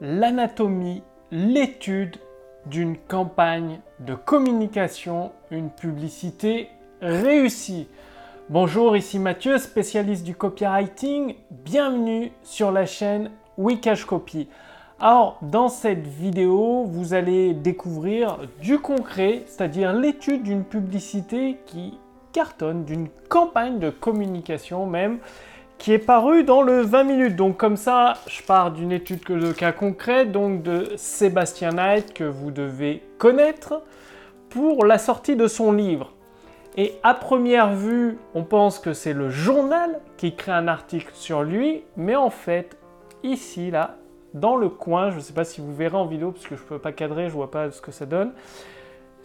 l'anatomie, l'étude d'une campagne de communication, une publicité réussie. Bonjour, ici Mathieu, spécialiste du copywriting. Bienvenue sur la chaîne Wikash Copy. Alors, dans cette vidéo, vous allez découvrir du concret, c'est-à-dire l'étude d'une publicité qui cartonne, d'une campagne de communication même, qui est paru dans le 20 minutes. Donc comme ça, je pars d'une étude de cas concret, donc de Sébastien Knight, que vous devez connaître, pour la sortie de son livre. Et à première vue, on pense que c'est le journal qui crée un article sur lui, mais en fait, ici, là, dans le coin, je ne sais pas si vous verrez en vidéo, parce que je ne peux pas cadrer, je vois pas ce que ça donne,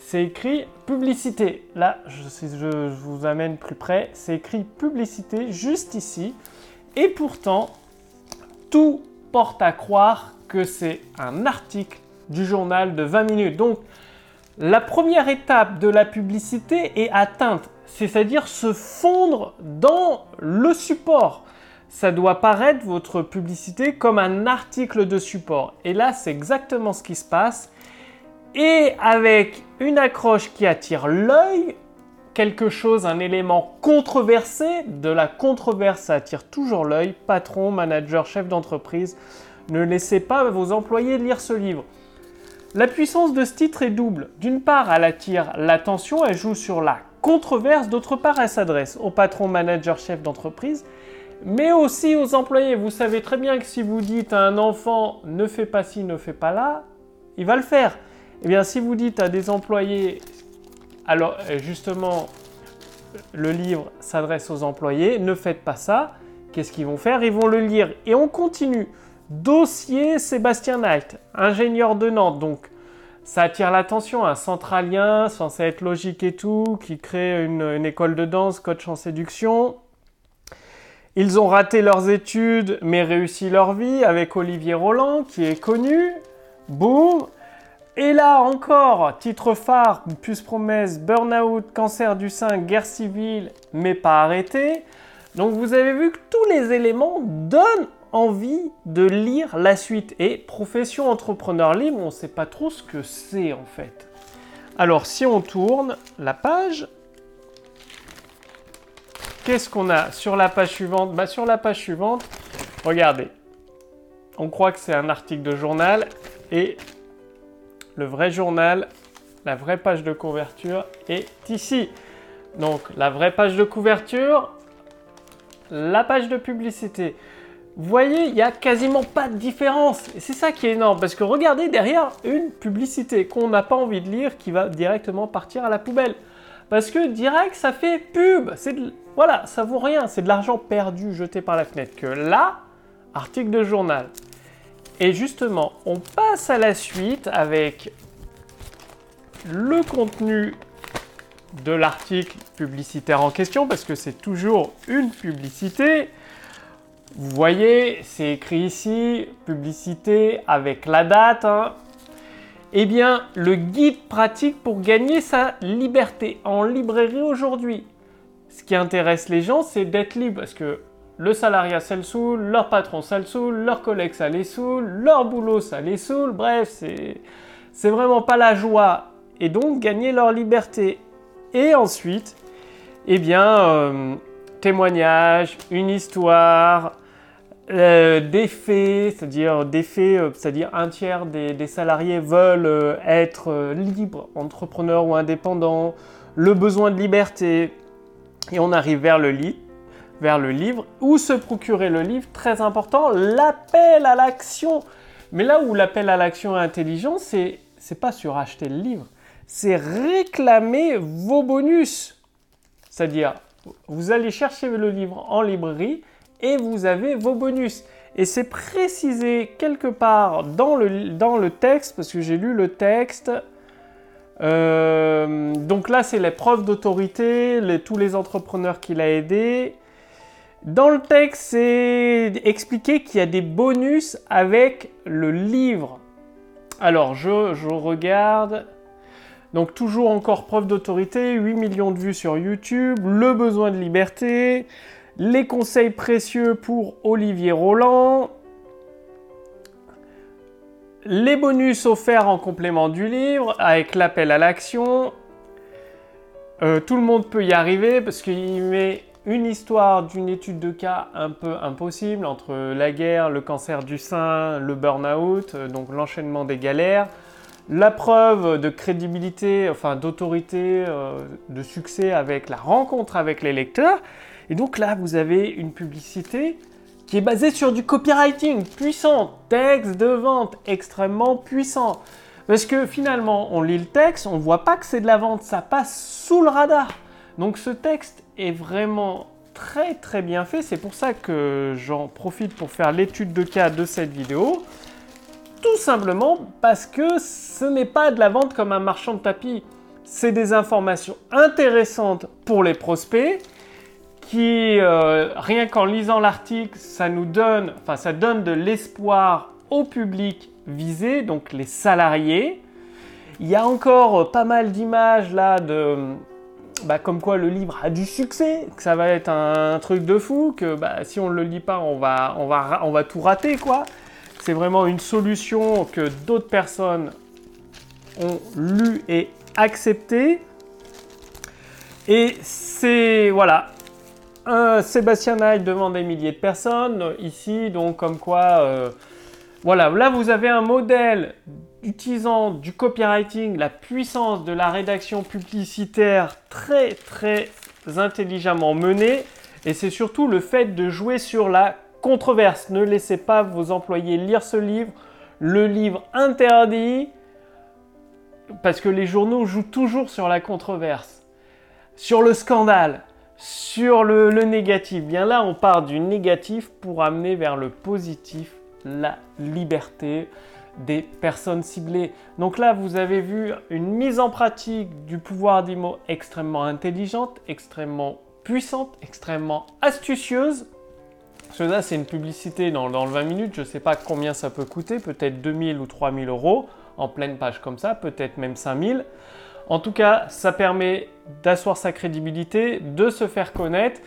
c'est écrit publicité. Là, je, vous amène plus près, c'est écrit publicité juste ici. Et pourtant, tout porte à croire que c'est un article du journal de 20 minutes. Donc, la première étape de la publicité est atteinte, c'est-à-dire se fondre dans le support. Ça doit paraître votre publicité comme un article de support. Et là, c'est exactement ce qui se passe et avec une accroche qui attire l'œil, quelque chose, un élément controversé, de la controverse ça attire toujours l'œil, patron, manager, chef d'entreprise, ne laissez pas vos employés lire ce livre. La puissance de ce titre est double. D'une part, elle attire l'attention, elle joue sur la controverse, d'autre part, elle s'adresse au patron, manager, chef d'entreprise, mais aussi aux employés. Vous savez très bien que si vous dites à un enfant ne fais pas ci, ne fais pas là, il va le faire. Eh bien, si vous dites à des employés, alors euh, justement, le livre s'adresse aux employés, ne faites pas ça, qu'est-ce qu'ils vont faire? Ils vont le lire. Et on continue. Dossier Sébastien Knight, ingénieur de Nantes. Donc, ça attire l'attention, un centralien censé être logique et tout, qui crée une, une école de danse, coach en séduction. Ils ont raté leurs études, mais réussi leur vie avec Olivier Roland, qui est connu. Boum et là encore, titre phare, plus promesse, burn-out, cancer du sein, guerre civile, mais pas arrêté. Donc vous avez vu que tous les éléments donnent envie de lire la suite. Et profession entrepreneur libre, on ne sait pas trop ce que c'est en fait. Alors si on tourne la page, qu'est-ce qu'on a sur la page suivante? Bah, Sur la page suivante, regardez, on croit que c'est un article de journal et le vrai journal, la vraie page de couverture est ici. Donc la vraie page de couverture, la page de publicité. Vous voyez, il n'y a quasiment pas de différence. C'est ça qui est énorme, parce que regardez derrière une publicité qu'on n'a pas envie de lire, qui va directement partir à la poubelle. Parce que direct, ça fait pub. Voilà, ça vaut rien. C'est de l'argent perdu jeté par la fenêtre. Que là, article de journal. Et justement, on passe à la suite avec le contenu de l'article publicitaire en question, parce que c'est toujours une publicité. Vous voyez, c'est écrit ici, publicité avec la date. Hein. Eh bien, le guide pratique pour gagner sa liberté en librairie aujourd'hui. Ce qui intéresse les gens, c'est d'être libre, parce que le salariat ça le saoule, leur patron ça le saoule, leurs collègues ça les saoule, leur boulot ça les saoule, bref, c'est, vraiment pas la joie. Et donc gagner leur liberté. Et ensuite, eh bien, euh, témoignage, une histoire, euh, des faits, c'est-à-dire des faits, euh, c'est-à-dire un tiers des, salariés veulent être libres, entrepreneurs ou indépendants, le besoin de liberté, et on arrive vers le lit, vers le livre. Où se procurer le livre Très important, l'appel à l'action. Mais là où l'appel à l'action est intelligent, c'est c'est pas sur acheter le livre, c'est réclamer vos bonus. C'est-à-dire, vous allez chercher le livre en librairie et vous avez vos bonus. Et c'est précisé quelque part dans le, dans le texte, parce que j'ai lu le texte. Euh, donc là, c'est les preuves d'autorité, tous les entrepreneurs qu'il a aidés. Dans le texte, c'est expliqué qu'il y a des bonus avec le livre. Alors, je, regarde. Donc, toujours encore preuve d'autorité, 8 millions de vues sur YouTube, le besoin de liberté, les conseils précieux pour Olivier Roland. les bonus offerts en complément du livre avec l'appel à l'action. Euh, tout le monde peut y arriver parce qu'il met une histoire d'une étude de cas un peu impossible entre la guerre, le cancer du sein, le burn-out, euh, donc l'enchaînement des galères, la preuve de crédibilité, enfin d'autorité, euh, de succès avec la rencontre avec les lecteurs. Et donc là, vous avez une publicité qui est basée sur du copywriting puissant, texte de vente extrêmement puissant. Parce que finalement, on lit le texte, on voit pas que c'est de la vente, ça passe sous le radar. Donc ce texte est vraiment très très bien fait. C'est pour ça que j'en profite pour faire l'étude de cas de cette vidéo. Tout simplement parce que ce n'est pas de la vente comme un marchand de tapis. C'est des informations intéressantes pour les prospects qui, euh, rien qu'en lisant l'article, ça nous donne, enfin ça donne de l'espoir au public visé, donc les salariés. Il y a encore pas mal d'images là de, bah, comme quoi le livre a du succès, que ça va être un, truc de fou, que bah, si on ne le lit pas, on va, on, va, on va tout rater, quoi. C'est vraiment une solution que d'autres personnes ont lu et accepté. Et c'est, voilà, Sébastien Knight devant des milliers de personnes, ici, donc comme quoi, euh, voilà, là vous avez un modèle utilisant du copywriting, la puissance de la rédaction publicitaire très très intelligemment menée. Et c'est surtout le fait de jouer sur la controverse. Ne laissez pas vos employés lire ce livre. Le livre interdit, parce que les journaux jouent toujours sur la controverse, sur le scandale, sur le, négatif. Bien là, on part du négatif pour amener vers le positif, la liberté, des personnes ciblées. Donc là, vous avez vu une mise en pratique du pouvoir d'IMO extrêmement intelligente, extrêmement puissante, extrêmement astucieuse. Cela, c'est une publicité dans, dans, le 20 minutes. Je ne sais pas combien ça peut coûter, peut-être 2000 ou 3000 euros en pleine page comme ça, peut-être même 5000. En tout cas, ça permet d'asseoir sa crédibilité, de se faire connaître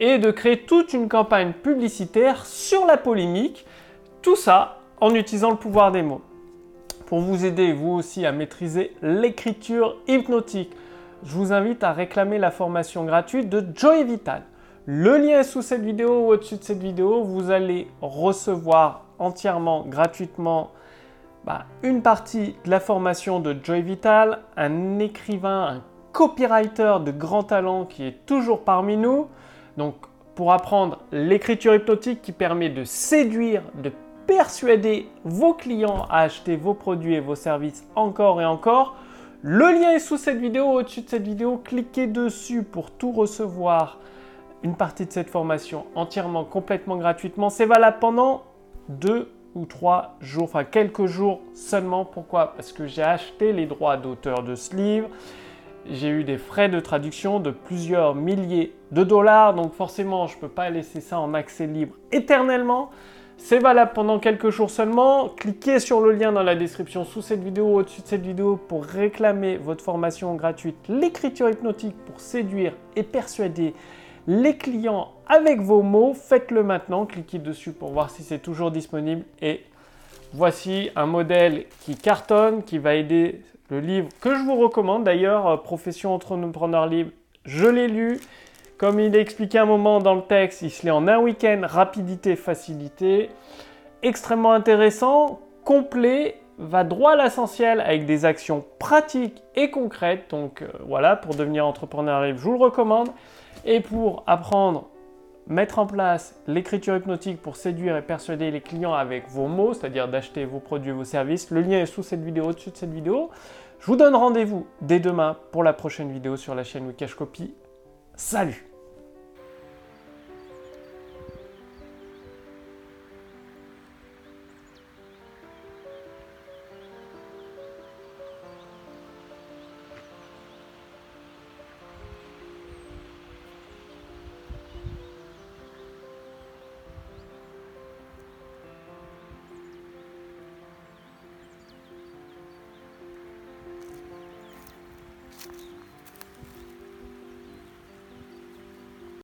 et de créer toute une campagne publicitaire sur la polémique. Tout ça en utilisant le pouvoir des mots. Pour vous aider vous aussi à maîtriser l'écriture hypnotique, je vous invite à réclamer la formation gratuite de Joy Vital. Le lien est sous cette vidéo ou au-dessus de cette vidéo. Vous allez recevoir entièrement, gratuitement, bah, une partie de la formation de Joy Vital, un écrivain, un copywriter de grand talent qui est toujours parmi nous. Donc, pour apprendre l'écriture hypnotique qui permet de séduire, de persuader vos clients à acheter vos produits et vos services encore et encore. Le lien est sous cette vidéo, au-dessus de cette vidéo. Cliquez dessus pour tout recevoir. Une partie de cette formation entièrement, complètement gratuitement. C'est valable pendant deux ou trois jours, enfin quelques jours seulement. Pourquoi? Parce que j'ai acheté les droits d'auteur de ce livre. J'ai eu des frais de traduction de plusieurs milliers de dollars. Donc forcément, je ne peux pas laisser ça en accès libre éternellement. C'est valable pendant quelques jours seulement. Cliquez sur le lien dans la description sous cette vidéo, au-dessus de cette vidéo, pour réclamer votre formation gratuite, l'écriture hypnotique pour séduire et persuader les clients avec vos mots. Faites-le maintenant, cliquez dessus pour voir si c'est toujours disponible. Et voici un modèle qui cartonne, qui va aider le livre que je vous recommande d'ailleurs, euh, Profession entrepreneur libre. Je l'ai lu. Comme il est expliqué un moment dans le texte, il se lit en un week-end, rapidité, facilité. Extrêmement intéressant, complet, va droit à l'essentiel avec des actions pratiques et concrètes. Donc euh, voilà, pour devenir entrepreneur je vous le recommande. Et pour apprendre, mettre en place l'écriture hypnotique pour séduire et persuader les clients avec vos mots, c'est-à-dire d'acheter vos produits vos services, le lien est sous cette vidéo, au-dessus de cette vidéo. Je vous donne rendez-vous dès demain pour la prochaine vidéo sur la chaîne Wikash Copy. Salut